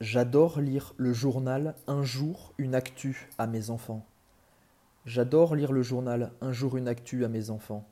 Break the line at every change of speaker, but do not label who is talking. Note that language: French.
J'adore lire le journal Un jour une actu à mes enfants. J'adore lire le journal Un jour une actu à mes enfants.